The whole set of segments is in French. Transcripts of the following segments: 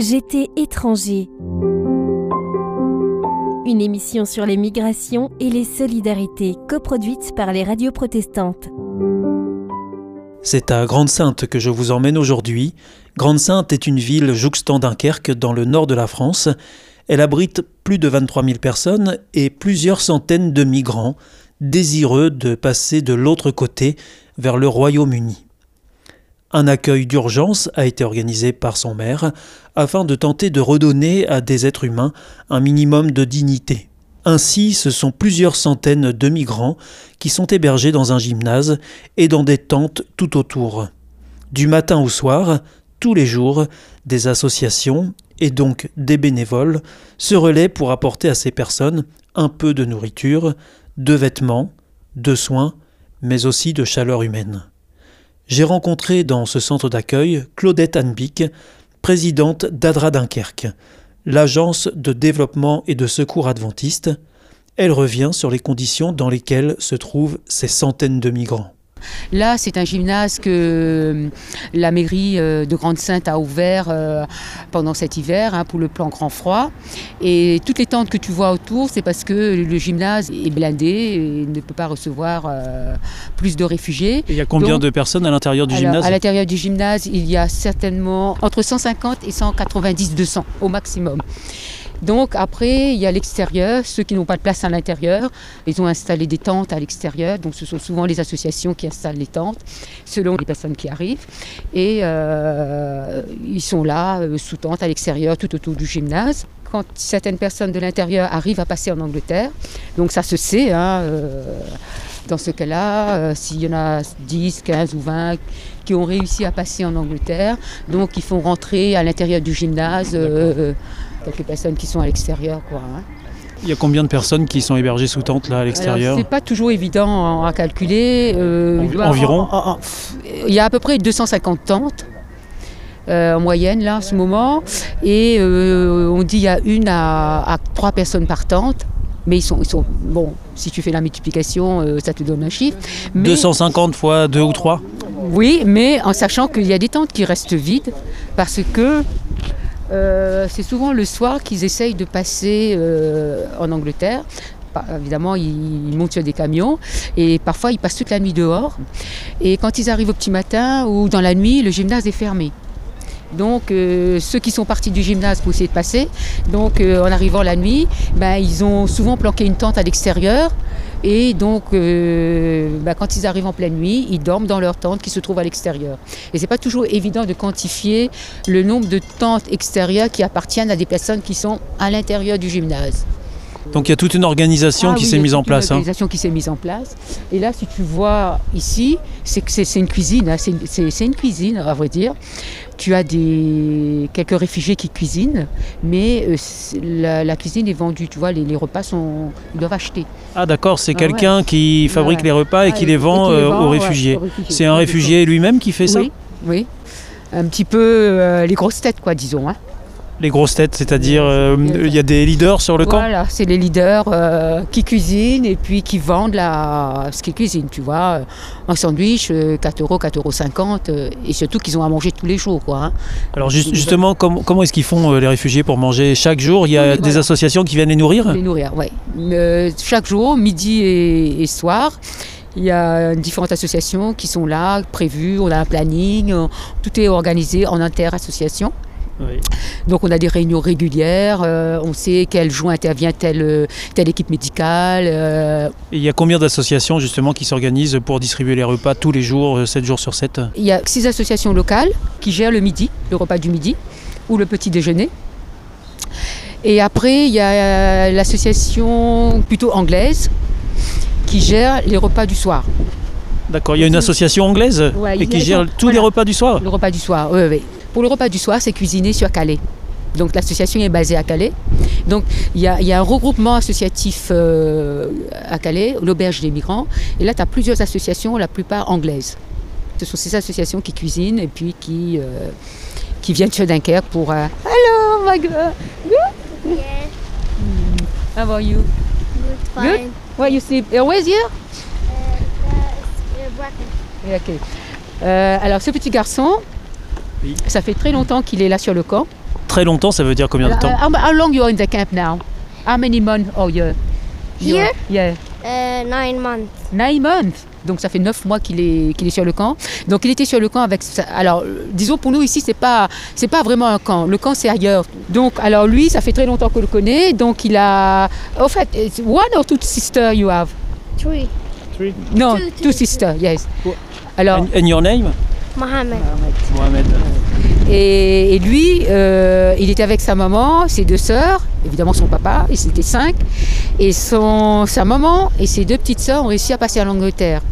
J'étais étranger. Une émission sur les migrations et les solidarités coproduite par les radios protestantes. C'est à Grande-Sainte que je vous emmène aujourd'hui. Grande-Sainte est une ville jouxtant Dunkerque dans le nord de la France. Elle abrite plus de 23 000 personnes et plusieurs centaines de migrants désireux de passer de l'autre côté vers le Royaume-Uni. Un accueil d'urgence a été organisé par son maire afin de tenter de redonner à des êtres humains un minimum de dignité. Ainsi, ce sont plusieurs centaines de migrants qui sont hébergés dans un gymnase et dans des tentes tout autour. Du matin au soir, tous les jours, des associations et donc des bénévoles se relaient pour apporter à ces personnes un peu de nourriture, de vêtements, de soins, mais aussi de chaleur humaine j'ai rencontré dans ce centre d'accueil Claudette Anbic, présidente d'Adra Dunkerque, l'agence de développement et de secours adventiste. Elle revient sur les conditions dans lesquelles se trouvent ces centaines de migrants. Là, c'est un gymnase que euh, la mairie euh, de Grande-Sainte a ouvert euh, pendant cet hiver hein, pour le plan grand froid. Et toutes les tentes que tu vois autour, c'est parce que le gymnase est blindé et ne peut pas recevoir plus de réfugiés. il y a combien de personnes à l'intérieur du gymnase À l'intérieur du gymnase, il y a certainement entre 150 et 190, 200 au maximum. Donc après, il y a l'extérieur, ceux qui n'ont pas de place à l'intérieur, ils ont installé des tentes à l'extérieur. Donc ce sont souvent les associations qui installent les tentes selon les personnes qui arrivent. Et euh, ils sont là euh, sous tente à l'extérieur tout autour du gymnase. Quand certaines personnes de l'intérieur arrivent à passer en Angleterre, donc ça se sait, hein, euh, dans ce cas-là, s'il y en a 10, 15 ou 20 qui ont réussi à passer en Angleterre, donc ils font rentrer à l'intérieur du gymnase quelques personnes qui sont à l'extérieur. Quoi, hein. Il y a combien de personnes qui sont hébergées sous tente là à l'extérieur C'est pas toujours évident à calculer. Euh, environ Il y a à peu près 250 tentes. Euh, en moyenne là en ce moment et euh, on dit il y a une à, trois personnes par tente mais ils sont, ils sont bon si tu fais la multiplication ça te donne un chiffre 250 fois 2 ou 3 oui mais en sachant qu'il y a des tentes qui restent vides parce que euh, c'est souvent le soir qu'ils essayent de passer euh, en Angleterre. Évidemment, ils, montent sur des camions et parfois ils passent toute la nuit dehors. Et quand ils arrivent au petit matin ou dans la nuit, le gymnase est fermé. Donc euh, ceux qui sont partis du gymnase pour essayer de passer, donc en arrivant la nuit, ben, ils ont souvent planqué une tente à l'extérieur et donc, euh, bah, quand ils arrivent en pleine nuit, ils dorment dans leur tente qui se trouve à l'extérieur. Et ce n'est pas toujours évident de quantifier le nombre de tentes extérieures qui appartiennent à des personnes qui sont à l'intérieur du gymnase. Donc il y a toute une organisation ah qui s'est mise en place. Une hein. organisation qui s'est mise en place. Et là, si tu vois ici, c'est une cuisine. Hein. C'est une cuisine, à vrai dire tu as des, quelques réfugiés qui cuisinent, mais euh, la, cuisine est vendue, tu vois, les, repas sont, ils doivent acheter. Ah d'accord, c'est ah quelqu'un qui fabrique les repas et qui les vend, euh, aux, réfugiés. C'est un réfugié lui-même qui fait ça? Oui, oui. Un petit peu euh, les grosses têtes, quoi, disons. Hein. Les grosses têtes, c'est-à-dire euh, il y a des leaders sur le camp Voilà, c'est les leaders euh, qui cuisinent et puis qui vendent la... ce qu'ils cuisinent, tu vois. Un sandwich, 4 euh, euros, 4,50 euros, et surtout qu'ils ont à manger tous les jours. Quoi, hein. Alors justement, comment, est-ce qu'ils font les réfugiés pour manger chaque jour? Il y a des associations qui viennent les nourrir? Les nourrir, oui. chaque jour, midi et, soir. Il y a différentes associations qui sont là, prévues, on a un planning, tout est organisé en inter-association. Donc on a des réunions régulières, euh, on sait quel jour intervient telle, euh, telle équipe médicale. Euh. Et il y a combien d'associations justement qui s'organisent pour distribuer les repas tous les jours, 7 jours sur 7 Il y a six associations locales qui gèrent le midi, le repas du midi ou le petit déjeuner. Et après, il y a l'association plutôt anglaise qui gère les repas du soir. D'accord, il y a une association anglaise et qui gère tous les repas du soir? Le repas du soir, oui, oui. Pour le repas du soir, c'est cuisiné sur Calais. Donc l'association est basée à Calais. Donc il y, a un regroupement associatif euh, à Calais, l'auberge des migrants. Et là, tu as plusieurs associations, la plupart anglaises. Ce sont ces associations qui cuisinent et puis qui, euh, qui viennent sur Dunkerque pour... Euh, Hello, my girl. Good? Yeah. Hmm. How are you? Good, fine. Good? Where you sleep? Always here? Uh, uh, okay. alors ce petit garçon, ça fait très longtemps qu'il est là sur le camp. très longtemps, ça veut dire combien de temps how, how long you are in the camp now? How many months? Or year? You Here? are- Yeah. Uh, nine months. Nine months. Donc ça fait neuf mois qu'il est, qu'il est sur le camp. Donc il était sur le camp avec. Alors euh, disons pour nous ici c'est pas c'est pas vraiment un camp. Le camp c'est ailleurs. Donc alors lui ça fait très longtemps qu'on le connaît. Donc il a. En fait it's one or two sisters you have? Three. Non Two, two, two. sisters yes. Alors And, and your name? Mohammed. Mohamed. et, et lui euh, il était avec sa maman, ses deux sœurs, évidemment son papa. Ils étaient cinq. Et son sa maman et ses deux petites sœurs ont réussi à passer en Angleterre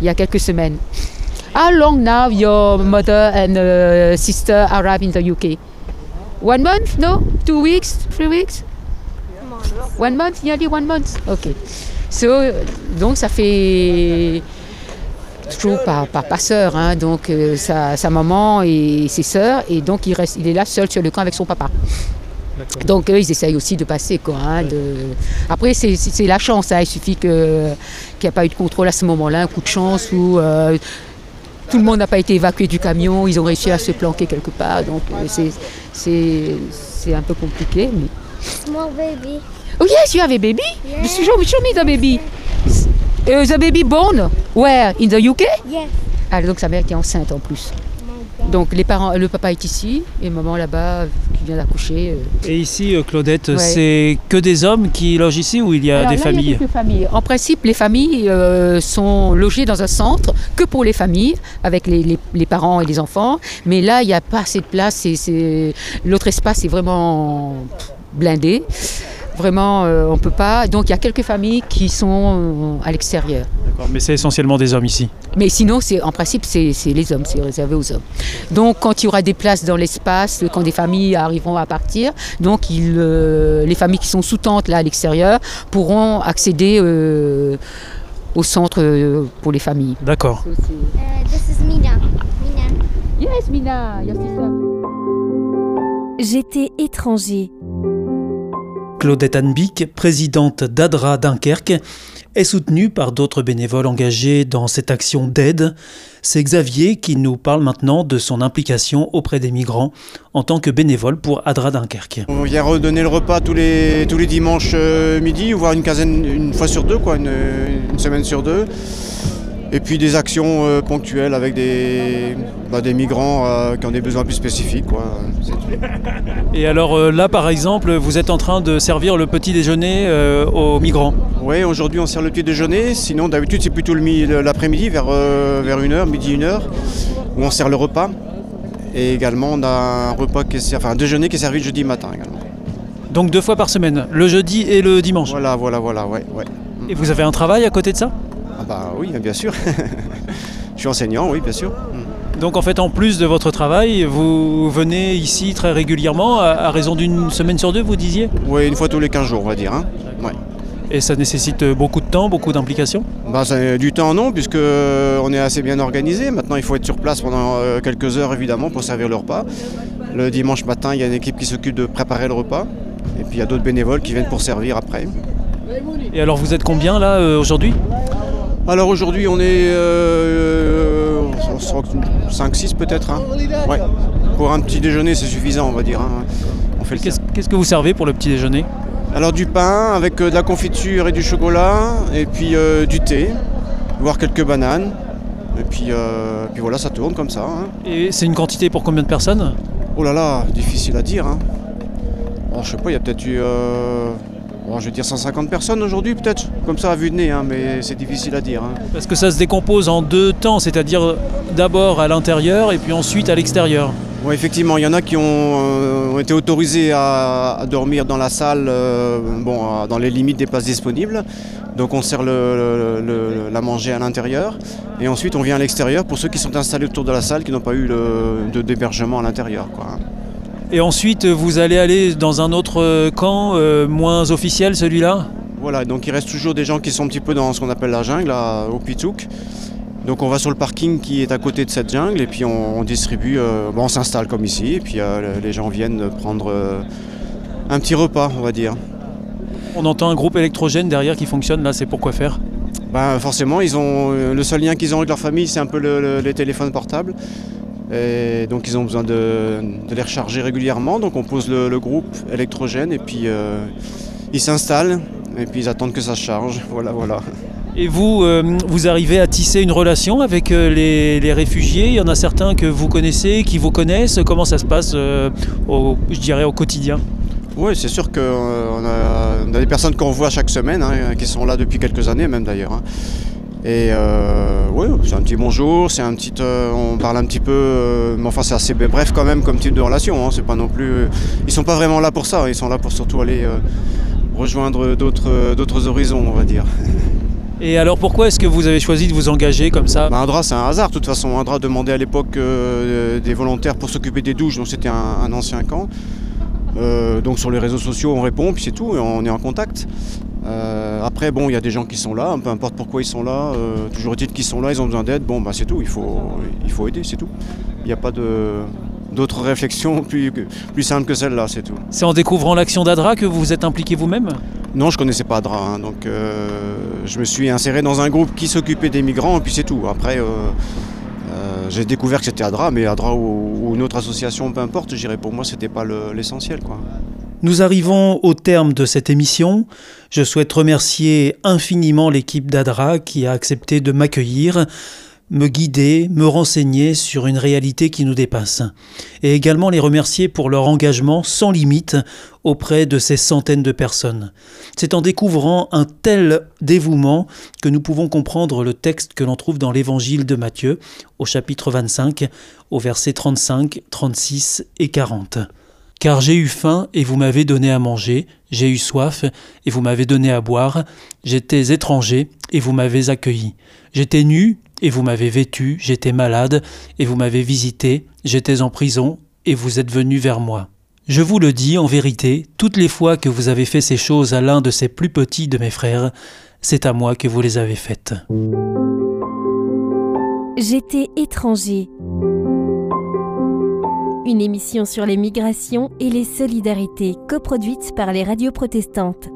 il y a quelques semaines. How long now your mother and uh, sister arrived in the UK? One month? No? Two weeks? Three weeks? One month? Nearly one month? Ok. So, donc ça fait toujours par, par passeur, hein, donc euh, sa, sa maman et ses sœurs, et donc il, reste, il est là seul sur le camp avec son papa. Donc eux, ils essayent aussi de passer. Quoi, hein, de... Après, c'est- la chance. hein, il suffit que- qu'il n'y a pas eu de contrôle à ce moment-là, un coup de chance où euh, tout le monde n'a pas été évacué du camion, ils ont réussi à se planquer quelque part. Donc euh, c'est- un peu compliqué. Mais... Small baby. Oh yes, you have a baby? Yeah. Show me, show me the baby. Uh, the baby born where? In the UK? Yes. Ah, donc sa mère qui est enceinte en plus. God. Donc les parents, le papa est ici et maman là-bas qui vient d'accoucher. euh. Et ici, euh, Claudette, Ouais. c'est que des hommes qui logent ici ou il y a Alors des là, il y a familles? quelques familles. En principe, les familles euh, sont logées dans un centre que pour les familles, avec les, les- les parents et les enfants. Mais là, il n'y a pas assez de place. L'autre espace est vraiment blindé. Vraiment, euh, on ne peut pas. Donc, il y a quelques familles qui sont euh, à l'extérieur. D'accord, Mais c'est essentiellement des hommes ici. Mais sinon, c'est en principe, c'est c'est les hommes, c'est réservé aux hommes. Donc, quand il y aura des places dans l'espace, quand des familles arriveront à partir, donc ils, euh, les familles qui sont sous tente là à l'extérieur pourront accéder euh, au centre euh, pour les familles. D'accord. Uh, this Claudette Anbic, présidente d'ADRA Dunkerque, est soutenue par d'autres bénévoles engagés dans cette action d'aide. C'est Xavier qui nous parle maintenant de son implication auprès des migrants en tant que bénévole pour ADRA Dunkerque. On vient redonner le repas tous les, dimanches euh, midi, voire une quinzaine, une fois sur deux, une semaine sur deux. Et puis des actions euh, ponctuelles avec des, bah, des migrants euh, qui ont des besoins plus spécifiques. Quoi. Et alors euh, là, par exemple, vous êtes en train de servir le petit déjeuner aux migrants. Oui, aujourd'hui on sert le petit déjeuner, sinon d'habitude c'est plutôt l'après-midi vers, vers 1h, midi 1h, où on sert le repas. Et également on a un repas qui est, enfin, un déjeuner qui est servi le jeudi matin également. Donc deux fois par semaine, le jeudi et le dimanche. Voilà, voilà, voilà, ouais, ouais. Et vous avez un travail à côté de ça? Ah bah oui, bien sûr. Je suis enseignant, oui, bien sûr. Donc en fait, en plus de votre travail, vous venez ici très régulièrement, à, raison d'une semaine sur deux, vous disiez? Oui, une fois tous les 15 jours, on va dire. hein. Ouais. Et ça nécessite beaucoup de temps, beaucoup d'implication? Bah, ça- du temps, non, puisque on est assez bien organisé. Maintenant, il faut être sur place pendant euh, quelques heures, évidemment, pour servir le repas. Le dimanche matin, il y a une équipe qui s'occupe de préparer le repas. Et puis, il y a d'autres bénévoles qui viennent pour servir après. Et alors vous êtes combien là euh, aujourd'hui? Alors, aujourd'hui, on est euh, 5-6 peut-être. hein. Ouais. Pour un petit déjeuner, c'est suffisant, on va dire. hein. On fait le Qu'est-ce que vous servez pour le petit déjeuner? Alors du pain avec euh, de la confiture et du chocolat, et puis euh, du thé, voire quelques bananes. Et puis, euh, puis voilà, ça tourne comme ça. hein. Et c'est une quantité pour combien de personnes? Oh là là, difficile à dire. Je sais pas, il y a peut-être eu, oh, je vais dire 150 personnes aujourd'hui, peut-être, comme ça à vue de nez, hein, mais c'est difficile à dire. hein. Parce que ça se décompose en deux temps, c'est-à-dire d'abord à l'intérieur et puis ensuite à l'extérieur. Ouais, effectivement, il y en a qui ont, euh, ont été autorisés à, à dormir dans la salle, euh, bon, dans les limites des places disponibles. Donc on sert le, le- le- la manger à l'intérieur. Et ensuite on vient à l'extérieur pour ceux qui sont installés autour de la salle, qui n'ont pas eu d'hébergement à l'intérieur. Et ensuite vous allez aller dans un autre euh, camp, euh, moins officiel celui-là? Voilà, donc il reste toujours des gens qui sont un petit peu dans ce qu'on appelle la jungle, au Pitouk. Donc on va sur le parking qui est à côté de cette jungle et puis on, on distribue, euh, bon, on s'installe comme ici et puis euh, les gens viennent prendre euh, un petit repas, on va dire. On entend un groupe électrogène derrière qui fonctionne, là c'est pour quoi faire? Ben, forcément, ils ont, le seul lien qu'ils ont avec leur famille, c'est un peu le- le- les téléphones portables. Et donc ils ont besoin de, de les recharger régulièrement. Donc on pose le, le groupe électrogène et puis euh, ils s'installent et puis ils attendent que ça charge. Voilà, voilà. Et vous, euh, vous arrivez à tisser une relation avec euh, les, les réfugiés? Il y en a certains que vous connaissez, qui vous connaissent Comment ça se passe, euh, au, je dirais, au quotidien? Oui, c'est sûr qu'on a, on a des personnes qu'on voit chaque semaine, hein, qui sont là depuis quelques années même d'ailleurs. hein. Et euh, oui, c'est un petit bonjour, c'est un petit, euh, on parle un petit peu, euh, mais enfin c'est assez bref quand même comme type de relation. hein, c'est pas non plus, ils sont pas vraiment là pour ça, ils sont là pour surtout aller euh, rejoindre d'autres, d'autres horizons, on va dire. Et alors pourquoi est-ce que vous avez choisi de vous engager comme ça? Bah, Indra, c'est un hasard. De toute façon, Indra demandait à l'époque euh, des volontaires pour s'occuper des douches, donc c'était un, un ancien camp. Euh, donc sur les réseaux sociaux, on répond, puis c'est tout, et on est en contact. Euh, après, bon, il y a des gens qui sont là, peu importe pourquoi ils sont là, euh, toujours est-il qu'ils sont là, ils ont besoin d'aide, bon, bah c'est tout, il faut, il faut aider, c'est tout. Il n'y a pas d'autres réflexions plus, plus simples que celle-là, c'est tout. C'est en découvrant l'action d'Adra que vous vous êtes impliqué vous-même? Non, je connaissais pas Adra, hein, donc euh, je me suis inséré dans un groupe qui s'occupait des migrants, et puis c'est tout. Après, j'ai découvert que c'était Adra, mais Adra ou, ou une autre association, peu importe, je dirais pour moi, c'était pas le- l'essentiel, quoi. Nous arrivons au terme de cette émission. Je souhaite remercier infiniment l'équipe d'Adra qui a accepté de m'accueillir, me guider, me renseigner sur une réalité qui nous dépasse. Et également les remercier pour leur engagement sans limite auprès de ces centaines de personnes. C'est en découvrant un tel dévouement que nous pouvons comprendre le texte que l'on trouve dans l'évangile de Matthieu au chapitre 25 au versets 35, 36 et 40. Car j'ai eu faim et vous m'avez donné à manger, j'ai eu soif et vous m'avez donné à boire, j'étais étranger et vous m'avez accueilli, j'étais nu et vous m'avez vêtu, j'étais malade et vous m'avez visité, j'étais en prison et vous êtes venu vers moi. Je vous le dis en vérité, toutes les fois que vous avez fait ces choses à l'un de ces plus petits de mes frères, c'est à moi que vous les avez faites. J'étais étranger une émission sur les migrations et les solidarités coproduite par les radios protestantes.